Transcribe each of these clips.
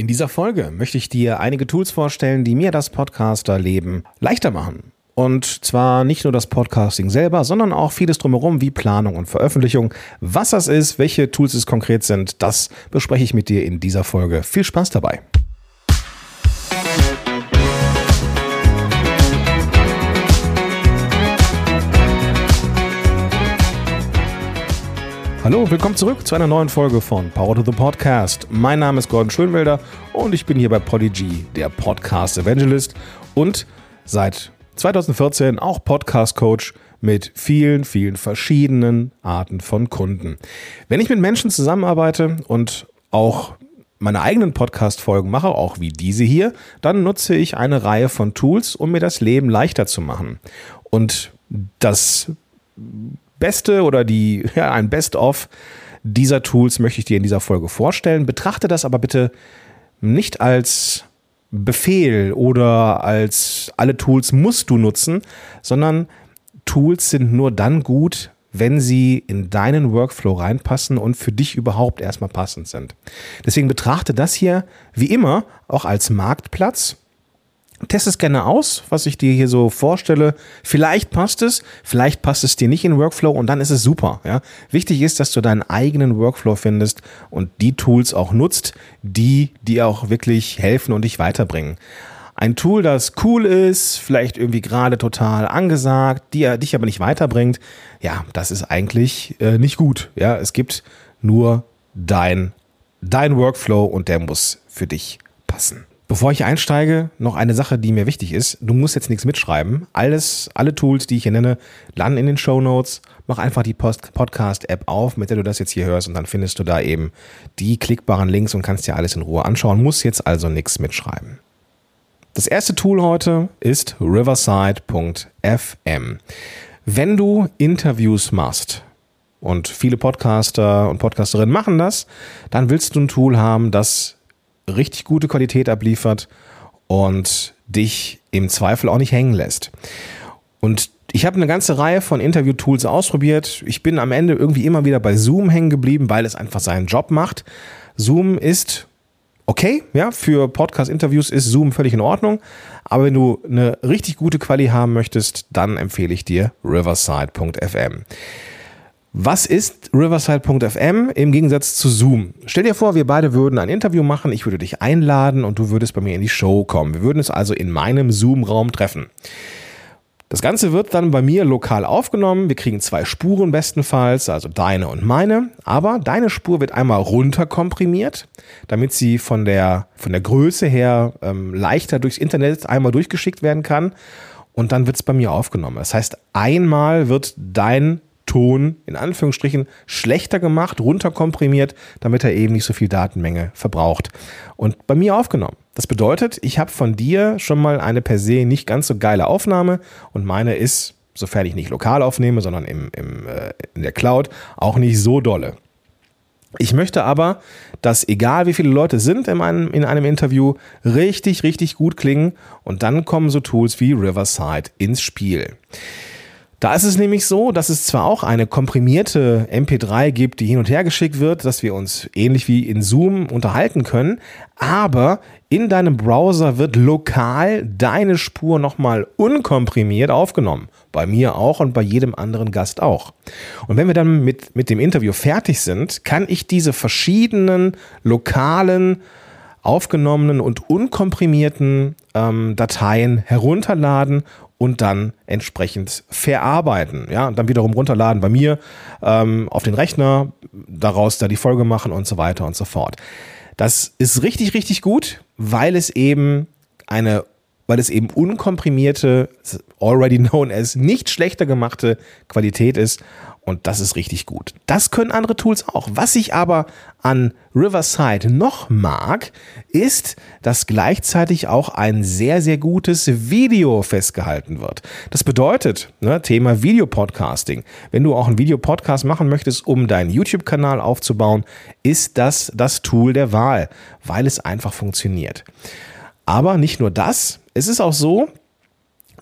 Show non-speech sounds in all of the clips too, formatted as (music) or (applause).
In dieser Folge möchte ich dir einige Tools vorstellen, die mir das Podcaster-Leben leichter machen. Und zwar nicht nur das Podcasting selber, sondern auch vieles drumherum wie Planung und Veröffentlichung. Was das ist, welche Tools es konkret sind, das bespreche ich mit dir in dieser Folge. Viel Spaß dabei. Hallo, willkommen zurück zu einer neuen Folge von Power to the Podcast. Mein Name ist Gordon Schönwelder und ich bin hier bei Podigy, der Podcast Evangelist und seit 2014 auch Podcast Coach mit vielen, vielen verschiedenen Arten von Kunden. Wenn ich mit Menschen zusammenarbeite und auch meine eigenen Podcast-Folgen mache, auch wie diese hier, dann nutze ich eine Reihe von Tools, um mir das Leben leichter zu machen. Und das Beste oder die, (laughs) ja, ein Best-of dieser Tools möchte ich dir in dieser Folge vorstellen. Betrachte das aber bitte nicht als Befehl oder als alle Tools musst du nutzen, sondern Tools sind nur dann gut, wenn sie in deinen Workflow reinpassen und für dich überhaupt erstmal passend sind. Deswegen betrachte das hier wie immer auch als Marktplatz Test es gerne aus, was ich dir hier so vorstelle. Vielleicht passt es, vielleicht passt es dir nicht in Workflow und dann ist es super. Ja? Wichtig ist, dass du deinen eigenen Workflow findest und die Tools auch nutzt, die dir auch wirklich helfen und dich weiterbringen. Ein Tool, das cool ist, vielleicht irgendwie gerade total angesagt, die dich aber nicht weiterbringt, ja, das ist eigentlich äh, nicht gut. Ja, es gibt nur dein, dein Workflow und der muss für dich passen. Bevor ich einsteige, noch eine Sache, die mir wichtig ist. Du musst jetzt nichts mitschreiben. Alles, alle Tools, die ich hier nenne, landen in den Show Notes. Mach einfach die Podcast-App auf, mit der du das jetzt hier hörst und dann findest du da eben die klickbaren Links und kannst dir alles in Ruhe anschauen. Muss jetzt also nichts mitschreiben. Das erste Tool heute ist riverside.fm. Wenn du Interviews machst, und viele Podcaster und Podcasterinnen machen das, dann willst du ein Tool haben, das richtig gute Qualität abliefert und dich im Zweifel auch nicht hängen lässt. Und ich habe eine ganze Reihe von Interview-Tools ausprobiert. Ich bin am Ende irgendwie immer wieder bei Zoom hängen geblieben, weil es einfach seinen Job macht. Zoom ist okay, ja, für Podcast-Interviews ist Zoom völlig in Ordnung. Aber wenn du eine richtig gute Quali haben möchtest, dann empfehle ich dir riverside.fm. Was ist Riverside.fm im Gegensatz zu Zoom? Stell dir vor, wir beide würden ein Interview machen, ich würde dich einladen und du würdest bei mir in die Show kommen. Wir würden uns also in meinem Zoom-Raum treffen. Das Ganze wird dann bei mir lokal aufgenommen. Wir kriegen zwei Spuren bestenfalls, also deine und meine. Aber deine Spur wird einmal runterkomprimiert, damit sie von der, von der Größe her ähm, leichter durchs Internet einmal durchgeschickt werden kann. Und dann wird es bei mir aufgenommen. Das heißt, einmal wird dein Ton in Anführungsstrichen schlechter gemacht, runterkomprimiert, damit er eben nicht so viel Datenmenge verbraucht. Und bei mir aufgenommen. Das bedeutet, ich habe von dir schon mal eine per se nicht ganz so geile Aufnahme und meine ist, sofern ich nicht lokal aufnehme, sondern im, im, äh, in der Cloud, auch nicht so dolle. Ich möchte aber, dass egal wie viele Leute sind in einem, in einem Interview, richtig, richtig gut klingen und dann kommen so Tools wie Riverside ins Spiel. Da ist es nämlich so, dass es zwar auch eine komprimierte MP3 gibt, die hin und her geschickt wird, dass wir uns ähnlich wie in Zoom unterhalten können, aber in deinem Browser wird lokal deine Spur nochmal unkomprimiert aufgenommen. Bei mir auch und bei jedem anderen Gast auch. Und wenn wir dann mit, mit dem Interview fertig sind, kann ich diese verschiedenen lokalen aufgenommenen und unkomprimierten ähm, Dateien herunterladen und dann entsprechend verarbeiten. Ja, und dann wiederum runterladen bei mir ähm, auf den Rechner, daraus da die Folge machen und so weiter und so fort. Das ist richtig, richtig gut, weil es eben eine, weil es eben unkomprimierte, already known as nicht schlechter gemachte Qualität ist und das ist richtig gut. Das können andere Tools auch. Was ich aber an Riverside noch mag, ist, dass gleichzeitig auch ein sehr, sehr gutes Video festgehalten wird. Das bedeutet, ne, Thema Videopodcasting. Wenn du auch einen Videopodcast machen möchtest, um deinen YouTube-Kanal aufzubauen, ist das das Tool der Wahl, weil es einfach funktioniert. Aber nicht nur das. Es ist auch so,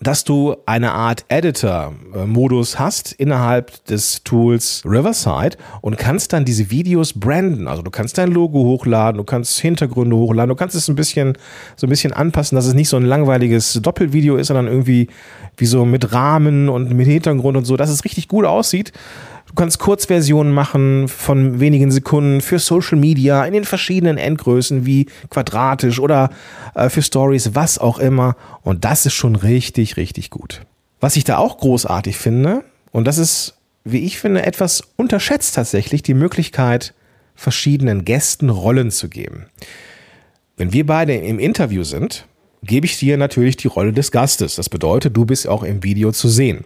dass du eine Art Editor-Modus hast innerhalb des Tools Riverside und kannst dann diese Videos branden. Also du kannst dein Logo hochladen, du kannst Hintergründe hochladen, du kannst es ein bisschen so ein bisschen anpassen, dass es nicht so ein langweiliges Doppelvideo ist, sondern irgendwie wie so mit Rahmen und mit Hintergrund und so, dass es richtig gut aussieht. Du kannst Kurzversionen machen von wenigen Sekunden für Social Media in den verschiedenen Endgrößen wie quadratisch oder äh, für Stories, was auch immer. Und das ist schon richtig, richtig gut. Was ich da auch großartig finde, und das ist, wie ich finde, etwas unterschätzt tatsächlich, die Möglichkeit, verschiedenen Gästen Rollen zu geben. Wenn wir beide im Interview sind, gebe ich dir natürlich die Rolle des Gastes. Das bedeutet, du bist auch im Video zu sehen.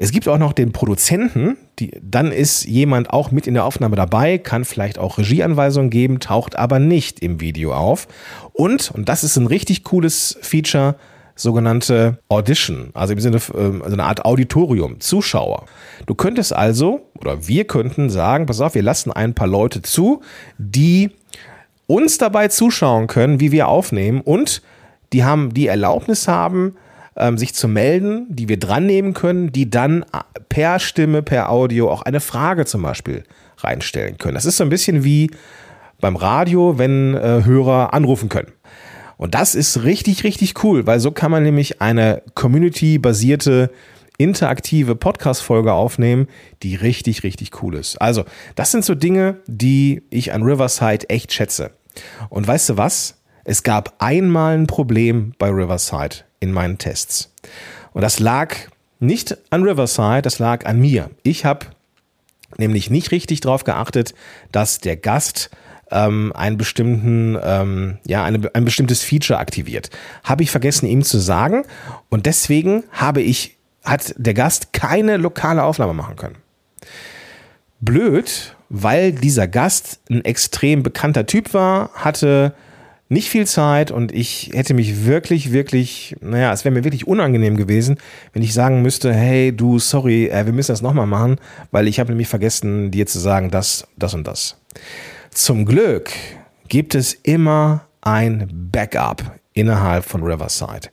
Es gibt auch noch den Produzenten, die, dann ist jemand auch mit in der Aufnahme dabei, kann vielleicht auch Regieanweisungen geben, taucht aber nicht im Video auf. Und, und das ist ein richtig cooles Feature, sogenannte Audition, also im Sinne ähm, also eine Art Auditorium, Zuschauer. Du könntest also, oder wir könnten sagen, pass auf, wir lassen ein paar Leute zu, die uns dabei zuschauen können, wie wir aufnehmen und die haben die Erlaubnis haben, ähm, sich zu melden, die wir dran nehmen können, die dann per Stimme, per Audio auch eine Frage zum Beispiel reinstellen können. Das ist so ein bisschen wie beim Radio, wenn äh, Hörer anrufen können. Und das ist richtig, richtig cool, weil so kann man nämlich eine community-basierte interaktive Podcast-Folge aufnehmen, die richtig, richtig cool ist. Also, das sind so Dinge, die ich an Riverside echt schätze. Und weißt du was? Es gab einmal ein Problem bei Riverside in meinen Tests. Und das lag nicht an Riverside, das lag an mir. Ich habe nämlich nicht richtig darauf geachtet, dass der Gast ähm, einen bestimmten, ähm, ja, eine, ein bestimmtes Feature aktiviert. Habe ich vergessen, ihm zu sagen. Und deswegen habe ich, hat der Gast keine lokale Aufnahme machen können. Blöd, weil dieser Gast ein extrem bekannter Typ war, hatte nicht viel Zeit und ich hätte mich wirklich, wirklich, naja, es wäre mir wirklich unangenehm gewesen, wenn ich sagen müsste, hey, du, sorry, äh, wir müssen das nochmal machen, weil ich habe nämlich vergessen, dir zu sagen, das, das und das. Zum Glück gibt es immer ein Backup innerhalb von Riverside.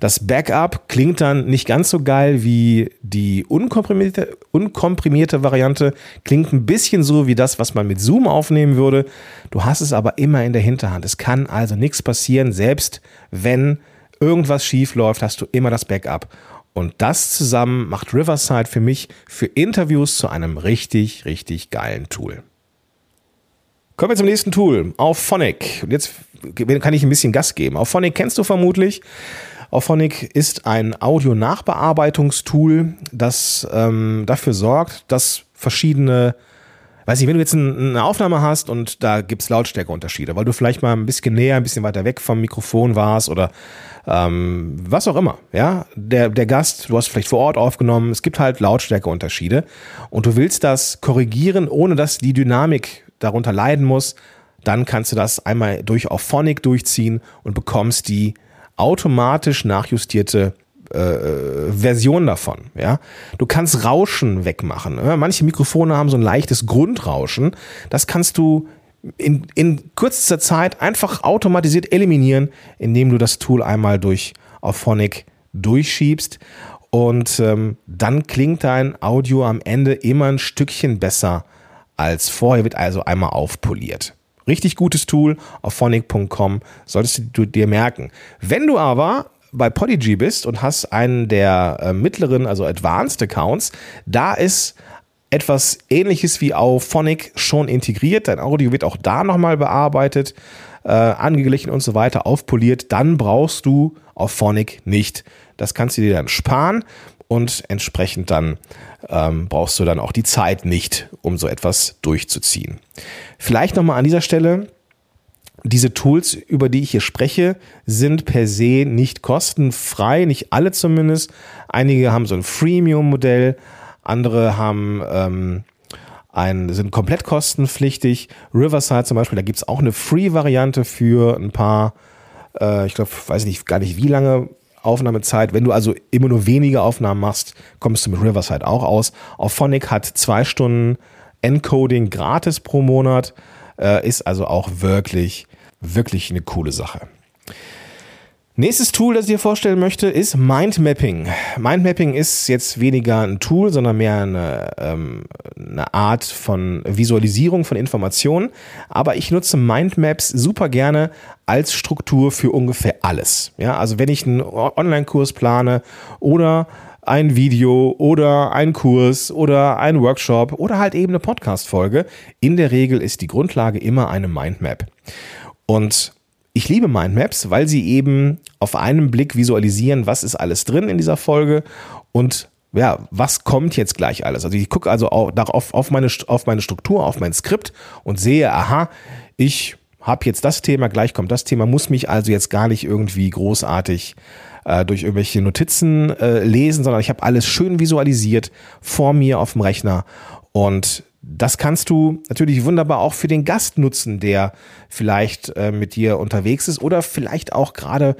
Das Backup klingt dann nicht ganz so geil wie die unkomprimierte, unkomprimierte Variante, klingt ein bisschen so wie das, was man mit Zoom aufnehmen würde. Du hast es aber immer in der Hinterhand. Es kann also nichts passieren, selbst wenn irgendwas schief läuft, hast du immer das Backup. Und das zusammen macht Riverside für mich für Interviews zu einem richtig, richtig geilen Tool. Kommen wir zum nächsten Tool, auf Phonic. Und jetzt kann ich ein bisschen Gas geben. Auf Phonic kennst du vermutlich. Auf Phonic ist ein Audio-Nachbearbeitungstool, das ähm, dafür sorgt, dass verschiedene weiß nicht, wenn du jetzt eine Aufnahme hast und da gibt's Lautstärkeunterschiede, weil du vielleicht mal ein bisschen näher, ein bisschen weiter weg vom Mikrofon warst oder ähm, was auch immer, ja, der, der Gast, du hast vielleicht vor Ort aufgenommen, es gibt halt Lautstärkeunterschiede und du willst das korrigieren, ohne dass die Dynamik darunter leiden muss, dann kannst du das einmal durch auf Phonic durchziehen und bekommst die automatisch nachjustierte äh, äh, Version davon. Ja, du kannst Rauschen wegmachen. Ja? Manche Mikrofone haben so ein leichtes Grundrauschen. Das kannst du in, in kürzester Zeit einfach automatisiert eliminieren, indem du das Tool einmal durch auf Phonic durchschiebst und ähm, dann klingt dein Audio am Ende immer ein Stückchen besser als vorher, wird also einmal aufpoliert. Richtig gutes Tool auf phonic.com solltest du dir merken. Wenn du aber bei Podigy bist und hast einen der äh, mittleren, also Advanced Accounts, da ist etwas ähnliches wie auf Phonic schon integriert. Dein Audio wird auch da nochmal bearbeitet, äh, angeglichen und so weiter, aufpoliert. Dann brauchst du auf Phonic nicht. Das kannst du dir dann sparen und entsprechend dann ähm, brauchst du dann auch die Zeit nicht, um so etwas durchzuziehen. Vielleicht nochmal an dieser Stelle, diese Tools, über die ich hier spreche, sind per se nicht kostenfrei, nicht alle zumindest. Einige haben so ein Freemium-Modell, andere haben ähm, ein, sind komplett kostenpflichtig. Riverside zum Beispiel, da gibt es auch eine Free-Variante für ein paar, äh, ich glaube, weiß nicht, gar nicht wie lange Aufnahmezeit. Wenn du also immer nur wenige Aufnahmen machst, kommst du mit Riverside auch aus. Auf Phonic hat zwei Stunden Encoding gratis pro Monat, äh, ist also auch wirklich, wirklich eine coole Sache. Nächstes Tool, das ich dir vorstellen möchte, ist Mindmapping. Mindmapping ist jetzt weniger ein Tool, sondern mehr eine, ähm, eine Art von Visualisierung von Informationen. Aber ich nutze Mindmaps super gerne als Struktur für ungefähr alles. Ja, also wenn ich einen Online-Kurs plane oder ein Video oder ein Kurs oder ein Workshop oder halt eben eine Podcast-Folge, in der Regel ist die Grundlage immer eine Mindmap. Und ich liebe Mindmaps, weil sie eben auf einen Blick visualisieren, was ist alles drin in dieser Folge und ja, was kommt jetzt gleich alles? Also ich gucke also auf, auf, meine, auf meine Struktur, auf mein Skript und sehe, aha, ich habe jetzt das Thema, gleich kommt das Thema, muss mich also jetzt gar nicht irgendwie großartig äh, durch irgendwelche Notizen äh, lesen, sondern ich habe alles schön visualisiert vor mir auf dem Rechner und das kannst du natürlich wunderbar auch für den Gast nutzen, der vielleicht äh, mit dir unterwegs ist oder vielleicht auch gerade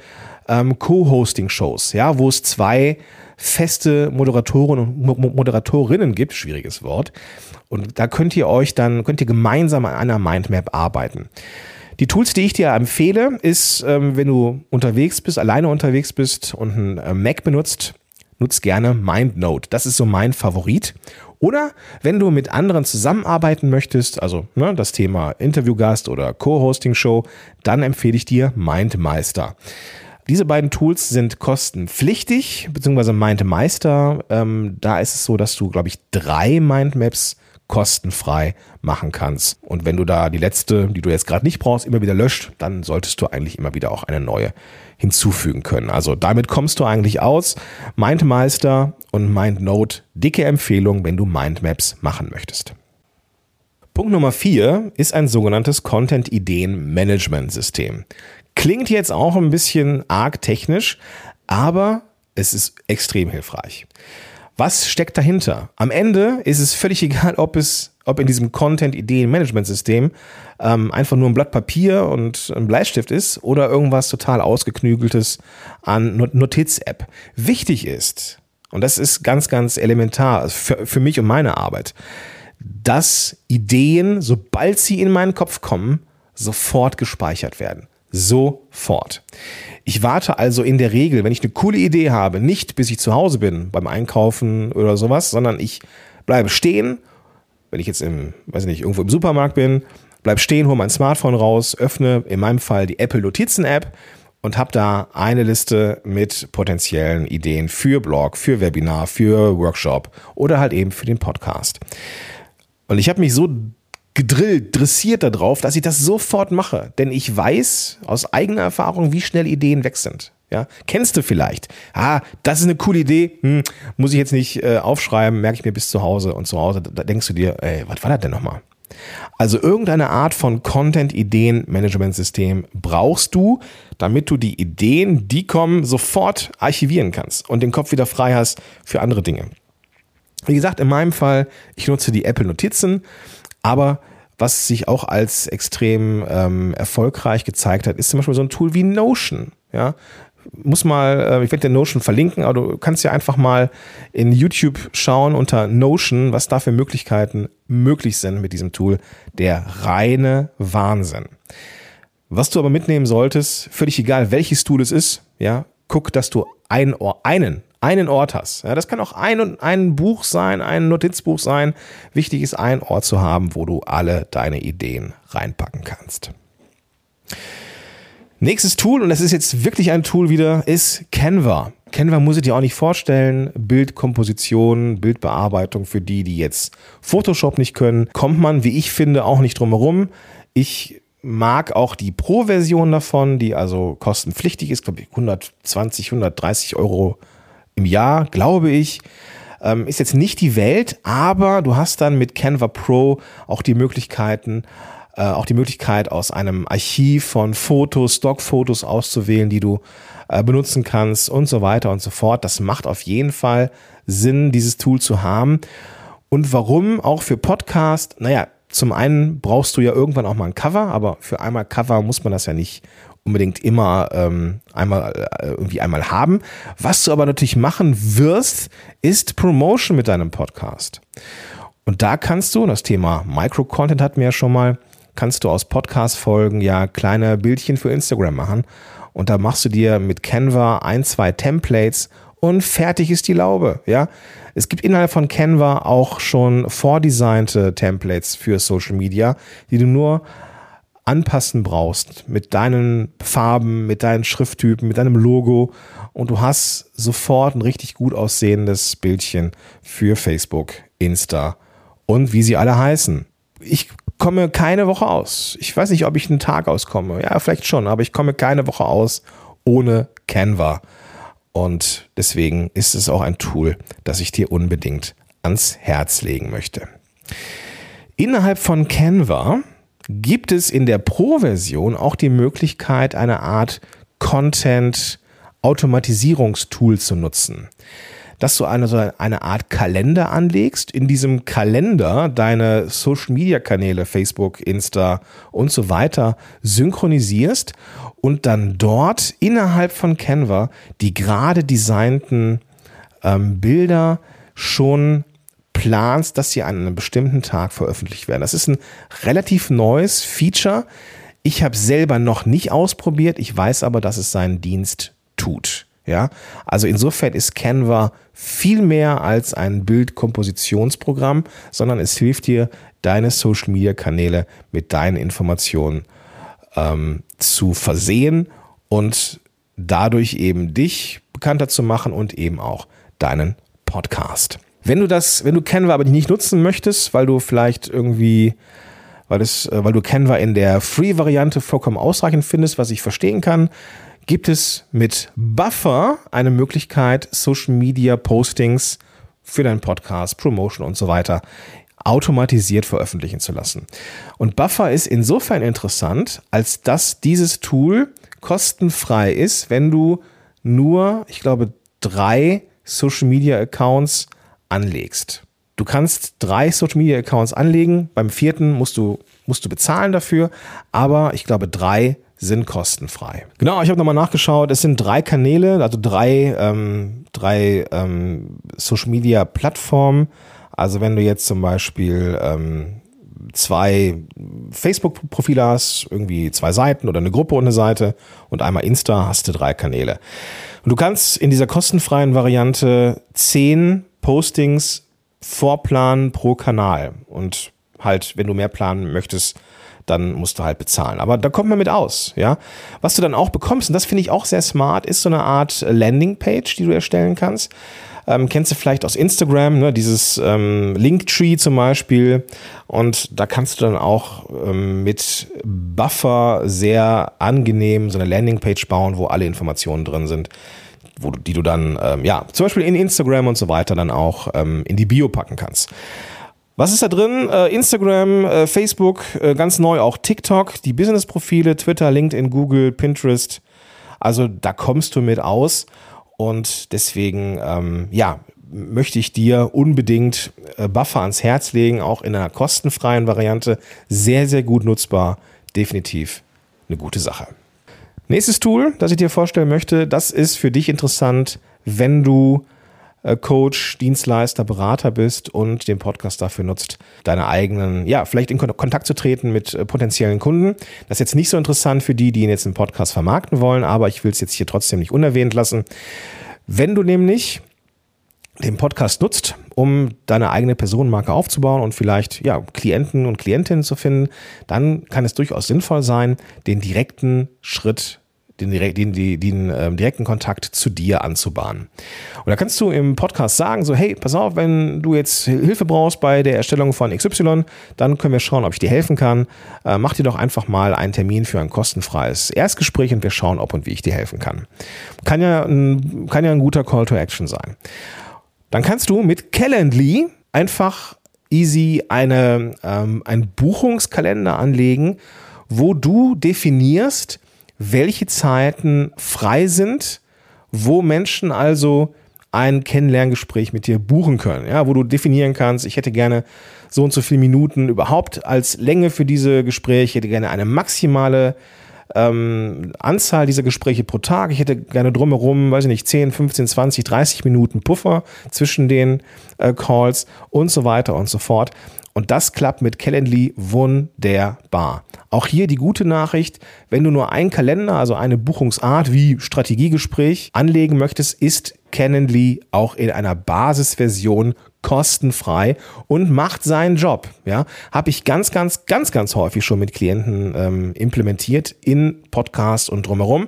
ähm, Co-Hosting-Shows, ja, wo es zwei feste Moderatoren und Mo Moderatorinnen gibt, schwieriges Wort. Und da könnt ihr euch dann, könnt ihr gemeinsam an einer Mindmap arbeiten. Die Tools, die ich dir empfehle, ist, ähm, wenn du unterwegs bist, alleine unterwegs bist und ein äh, Mac benutzt, nutzt gerne MindNote. Das ist so mein Favorit. Oder wenn du mit anderen zusammenarbeiten möchtest, also ne, das Thema Interviewgast oder Co-Hosting-Show, dann empfehle ich dir MindMeister. Diese beiden Tools sind kostenpflichtig, beziehungsweise MindMeister. Ähm, da ist es so, dass du, glaube ich, drei Mindmaps kostenfrei machen kannst. Und wenn du da die letzte, die du jetzt gerade nicht brauchst, immer wieder löscht, dann solltest du eigentlich immer wieder auch eine neue hinzufügen können. Also damit kommst du eigentlich aus. MindMeister und MindNote, dicke Empfehlung, wenn du Mindmaps machen möchtest. Punkt Nummer vier ist ein sogenanntes Content-Ideen-Management-System. Klingt jetzt auch ein bisschen arg technisch, aber es ist extrem hilfreich. Was steckt dahinter? Am Ende ist es völlig (laughs) egal, ob es, ob in diesem Content-Ideen-Management-System ähm, einfach nur ein Blatt Papier und ein Bleistift ist oder irgendwas total ausgeknügeltes an Notiz-App. Wichtig ist, und das ist ganz, ganz elementar für, für mich und meine Arbeit, dass Ideen, sobald sie in meinen Kopf kommen, sofort gespeichert werden. Sofort. Ich warte also in der Regel, wenn ich eine coole Idee habe, nicht bis ich zu Hause bin beim Einkaufen oder sowas, sondern ich bleibe stehen, wenn ich jetzt im, weiß nicht, irgendwo im Supermarkt bin, bleib stehen, hole mein Smartphone raus, öffne in meinem Fall die Apple Notizen App und habe da eine Liste mit potenziellen Ideen für Blog, für Webinar, für Workshop oder halt eben für den Podcast. Und ich habe mich so gedrillt, dressiert darauf, dass ich das sofort mache. Denn ich weiß aus eigener Erfahrung, wie schnell Ideen weg sind. Ja, kennst du vielleicht? Ah, das ist eine coole Idee. Hm, muss ich jetzt nicht äh, aufschreiben, merke ich mir bis zu Hause. Und zu Hause, da denkst du dir, ey, was war das denn nochmal? Also irgendeine Art von Content-Ideen-Management-System brauchst du, damit du die Ideen, die kommen, sofort archivieren kannst und den Kopf wieder frei hast für andere Dinge. Wie gesagt, in meinem Fall, ich nutze die Apple Notizen. Aber was sich auch als extrem ähm, erfolgreich gezeigt hat, ist zum Beispiel so ein Tool wie Notion. Ja, muss mal, äh, ich werde dir Notion verlinken, aber du kannst ja einfach mal in YouTube schauen unter Notion, was da für Möglichkeiten möglich sind mit diesem Tool. Der reine Wahnsinn. Was du aber mitnehmen solltest, völlig egal welches Tool es ist, ja, guck, dass du ein, einen einen Ort hast. Ja, das kann auch ein, ein Buch sein, ein Notizbuch sein. Wichtig ist, einen Ort zu haben, wo du alle deine Ideen reinpacken kannst. Nächstes Tool, und das ist jetzt wirklich ein Tool wieder, ist Canva. Canva muss ich dir auch nicht vorstellen. Bildkomposition, Bildbearbeitung für die, die jetzt Photoshop nicht können, kommt man, wie ich finde, auch nicht drum herum. Ich mag auch die Pro-Version davon, die also kostenpflichtig ist, glaube ich, 120, 130 Euro im Jahr, glaube ich. Ähm, ist jetzt nicht die Welt, aber du hast dann mit Canva Pro auch die Möglichkeiten, äh, auch die Möglichkeit, aus einem Archiv von Fotos, Stockfotos auszuwählen, die du äh, benutzen kannst und so weiter und so fort. Das macht auf jeden Fall Sinn, dieses Tool zu haben. Und warum auch für Podcast? Naja, zum einen brauchst du ja irgendwann auch mal ein Cover, aber für einmal Cover muss man das ja nicht unbedingt immer ähm, einmal äh, irgendwie einmal haben. Was du aber natürlich machen wirst, ist Promotion mit deinem Podcast. Und da kannst du, das Thema Micro-Content hatten wir ja schon mal, kannst du aus Podcast-Folgen ja kleine Bildchen für Instagram machen. Und da machst du dir mit Canva ein, zwei Templates und fertig ist die Laube, ja. Es gibt innerhalb von Canva auch schon vordesignte Templates für Social Media, die du nur anpassen brauchst mit deinen Farben, mit deinen Schrifttypen, mit deinem Logo und du hast sofort ein richtig gut aussehendes Bildchen für Facebook, Insta und wie sie alle heißen. Ich komme keine Woche aus. Ich weiß nicht, ob ich einen Tag auskomme. Ja, vielleicht schon, aber ich komme keine Woche aus ohne Canva. Und deswegen ist es auch ein Tool, das ich dir unbedingt ans Herz legen möchte. Innerhalb von Canva gibt es in der Pro-Version auch die Möglichkeit, eine Art Content-Automatisierungstool zu nutzen. Dass du eine, eine Art Kalender anlegst, in diesem Kalender deine Social Media Kanäle, Facebook, Insta und so weiter synchronisierst und dann dort innerhalb von Canva die gerade designten ähm, Bilder schon planst, dass sie an einem bestimmten Tag veröffentlicht werden. Das ist ein relativ neues Feature. Ich habe selber noch nicht ausprobiert, ich weiß aber, dass es seinen Dienst tut. Ja, also insofern ist Canva viel mehr als ein Bildkompositionsprogramm, sondern es hilft dir, deine Social Media Kanäle mit deinen Informationen ähm, zu versehen und dadurch eben dich bekannter zu machen und eben auch deinen Podcast. Wenn du das, wenn du Canva aber nicht nutzen möchtest, weil du vielleicht irgendwie weil, das, äh, weil du Canva in der Free-Variante vollkommen ausreichend findest, was ich verstehen kann, gibt es mit Buffer eine Möglichkeit, Social Media Postings für deinen Podcast, Promotion und so weiter automatisiert veröffentlichen zu lassen. Und Buffer ist insofern interessant, als dass dieses Tool kostenfrei ist, wenn du nur, ich glaube, drei Social Media Accounts anlegst. Du kannst drei Social Media Accounts anlegen. Beim vierten musst du, musst du bezahlen dafür. Aber ich glaube, drei sind kostenfrei. Genau, ich habe nochmal nachgeschaut. Es sind drei Kanäle, also drei, ähm, drei ähm, Social Media Plattformen. Also wenn du jetzt zum Beispiel ähm, zwei Facebook-Profile hast, irgendwie zwei Seiten oder eine Gruppe und eine Seite und einmal Insta, hast du drei Kanäle. Und du kannst in dieser kostenfreien Variante zehn Postings vorplanen pro Kanal. Und halt, wenn du mehr planen möchtest, dann musst du halt bezahlen. Aber da kommt man mit aus, ja. Was du dann auch bekommst, und das finde ich auch sehr smart, ist so eine Art Landingpage, die du erstellen kannst. Ähm, kennst du vielleicht aus Instagram, ne, dieses ähm, Linktree zum Beispiel. Und da kannst du dann auch ähm, mit Buffer sehr angenehm so eine Landingpage bauen, wo alle Informationen drin sind, wo du, die du dann, ähm, ja, zum Beispiel in Instagram und so weiter dann auch ähm, in die Bio packen kannst. Was ist da drin? Äh, Instagram, äh, Facebook, äh, ganz neu auch TikTok, die Business-Profile, Twitter, LinkedIn, Google, Pinterest. Also da kommst du mit aus. Und deswegen, ähm, ja, möchte ich dir unbedingt äh, Buffer ans Herz legen, auch in einer kostenfreien Variante. Sehr, sehr gut nutzbar. Definitiv eine gute Sache. Nächstes Tool, das ich dir vorstellen möchte, das ist für dich interessant, wenn du äh, Coach, Dienstleister, Berater bist und den Podcast dafür nutzt, deine eigenen, ja, vielleicht in Kontakt zu treten mit äh, potenziellen Kunden. Das ist jetzt nicht so interessant für die, die ihn jetzt im Podcast vermarkten wollen, aber ich will es jetzt hier trotzdem nicht unerwähnt lassen. Wenn du nämlich den Podcast nutzt, um deine eigene Personenmarke aufzubauen und vielleicht ja, Klienten und Klientinnen zu finden, dann kann es durchaus sinnvoll sein, den direkten Schritt den, den, den, den ähm, direkten Kontakt zu dir anzubahnen. Und da kannst du im Podcast sagen, so, hey, pass auf, wenn du jetzt Hilfe brauchst bei der Erstellung von XY, dann können wir schauen, ob ich dir helfen kann. Äh, mach dir doch einfach mal einen Termin für ein kostenfreies Erstgespräch und wir schauen, ob und wie ich dir helfen kann. Kann ja ein, kann ja ein guter Call to Action sein. Dann kannst du mit Calendly einfach easy eine, ähm, einen Buchungskalender anlegen, wo du definierst, welche Zeiten frei sind, wo Menschen also ein Kennenlerngespräch mit dir buchen können, ja, wo du definieren kannst, ich hätte gerne so und so viele Minuten überhaupt als Länge für diese Gespräche, ich hätte gerne eine maximale ähm, Anzahl dieser Gespräche pro Tag. Ich hätte gerne drumherum, weiß ich nicht, 10, 15, 20, 30 Minuten Puffer zwischen den äh, Calls und so weiter und so fort. Und das klappt mit Calendly wunderbar. Auch hier die gute Nachricht, wenn du nur einen Kalender, also eine Buchungsart wie Strategiegespräch anlegen möchtest, ist Calendly auch in einer Basisversion kostenfrei und macht seinen Job. Ja, habe ich ganz, ganz, ganz, ganz häufig schon mit Klienten ähm, implementiert in Podcasts und drumherum.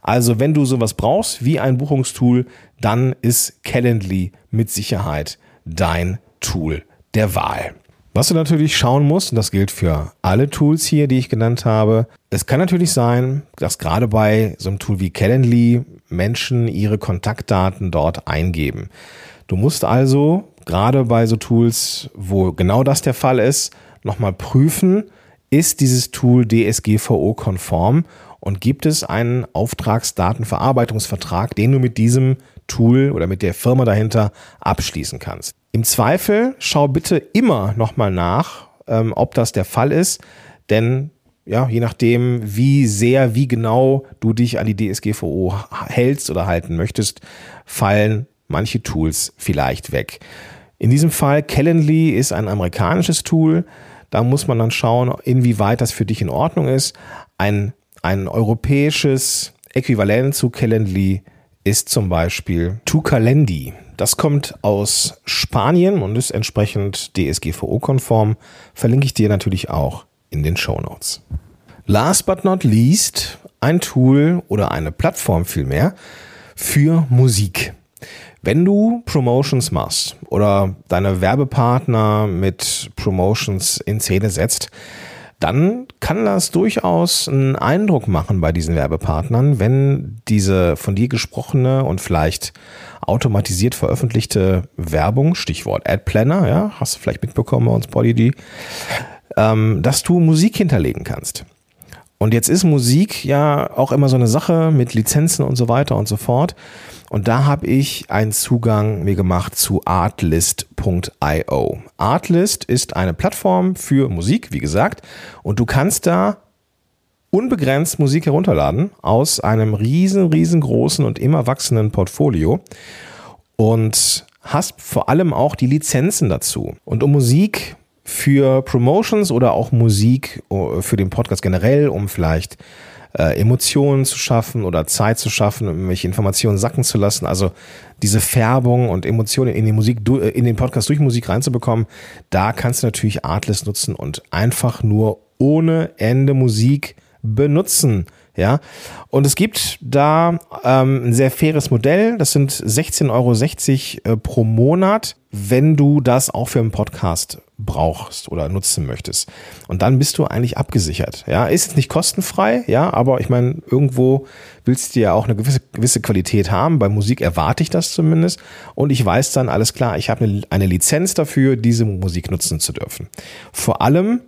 Also wenn du sowas brauchst wie ein Buchungstool, dann ist Calendly mit Sicherheit dein Tool der Wahl. Was du natürlich schauen musst, und das gilt für alle Tools hier, die ich genannt habe, es kann natürlich sein, dass gerade bei so einem Tool wie Calendly Menschen ihre Kontaktdaten dort eingeben. Du musst also gerade bei so Tools, wo genau das der Fall ist, nochmal prüfen, ist dieses Tool DSGVO-konform und gibt es einen Auftragsdatenverarbeitungsvertrag, den du mit diesem Tool oder mit der Firma dahinter abschließen kannst. Im Zweifel schau bitte immer nochmal nach, ähm, ob das der Fall ist, denn ja, je nachdem, wie sehr, wie genau du dich an die DSGVO hältst oder halten möchtest, fallen manche Tools vielleicht weg. In diesem Fall, Calendly ist ein amerikanisches Tool. Da muss man dann schauen, inwieweit das für dich in Ordnung ist. Ein, ein europäisches Äquivalent zu Calendly ist zum Beispiel Tucalendi. Das kommt aus Spanien und ist entsprechend DSGVO-konform. Verlinke ich dir natürlich auch in den Show Notes. Last but not least ein Tool oder eine Plattform vielmehr für Musik. Wenn du Promotions machst oder deine Werbepartner mit Promotions in Szene setzt, dann kann das durchaus einen Eindruck machen bei diesen Werbepartnern, wenn diese von dir gesprochene und vielleicht automatisiert veröffentlichte Werbung, Stichwort Ad Planner, ja, hast du vielleicht mitbekommen bei uns BodyD, ähm, dass du Musik hinterlegen kannst. Und jetzt ist Musik ja auch immer so eine Sache mit Lizenzen und so weiter und so fort. Und da habe ich einen Zugang mir gemacht zu artlist.io. Artlist ist eine Plattform für Musik, wie gesagt, und du kannst da unbegrenzt Musik herunterladen aus einem riesen, riesengroßen und immer wachsenden Portfolio und hast vor allem auch die Lizenzen dazu. Und um Musik für Promotions oder auch Musik äh, für den Podcast generell, um vielleicht äh, Emotionen zu schaffen oder Zeit zu schaffen, um irgendwelche Informationen sacken zu lassen. Also diese Färbung und Emotionen in die Musik, äh, in den Podcast durch Musik reinzubekommen, da kannst du natürlich Artlist nutzen und einfach nur ohne Ende Musik benutzen. Ja, und es gibt da ähm, ein sehr faires Modell. Das sind 16,60 Euro äh, pro Monat, wenn du das auch für einen Podcast brauchst oder nutzen möchtest. Und dann bist du eigentlich abgesichert. Ja, ist jetzt nicht kostenfrei, ja, aber ich meine, irgendwo willst du ja auch eine gewisse, gewisse Qualität haben. Bei Musik erwarte ich das zumindest. Und ich weiß dann, alles klar, ich habe eine, eine Lizenz dafür, diese Musik nutzen zu dürfen. Vor allem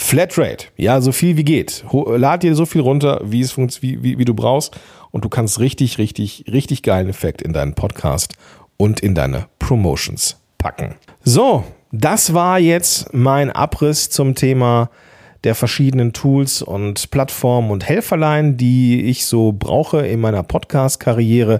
Flatrate, ja, so viel wie geht. Lad dir so viel runter, wie es wie, wie, wie du brauchst und du kannst richtig, richtig, richtig geilen Effekt in deinen Podcast und in deine Promotions packen. So, das war jetzt mein Abriss zum Thema der verschiedenen Tools und Plattformen und Helferlein, die ich so brauche in meiner Podcast-Karriere.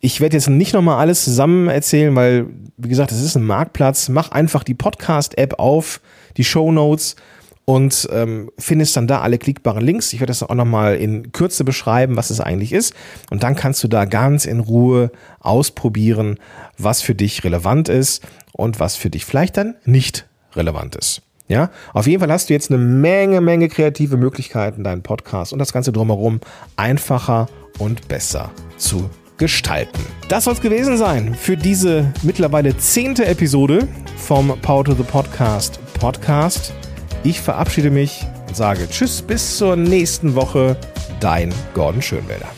Ich werde jetzt nicht nochmal alles zusammen erzählen, weil, wie gesagt, es ist ein Marktplatz. Mach einfach die Podcast-App auf, die Show Notes und ähm, findest dann da alle klickbaren Links. Ich werde das auch nochmal in Kürze beschreiben, was es eigentlich ist. Und dann kannst du da ganz in Ruhe ausprobieren, was für dich relevant ist und was für dich vielleicht dann nicht relevant ist. Ja, auf jeden Fall hast du jetzt eine Menge, Menge kreative Möglichkeiten, deinen Podcast und das Ganze drumherum einfacher und besser zu gestalten. Das soll es gewesen sein für diese mittlerweile zehnte Episode vom Power to the Podcast Podcast. Ich verabschiede mich und sage Tschüss bis zur nächsten Woche. Dein Gordon Schönwälder.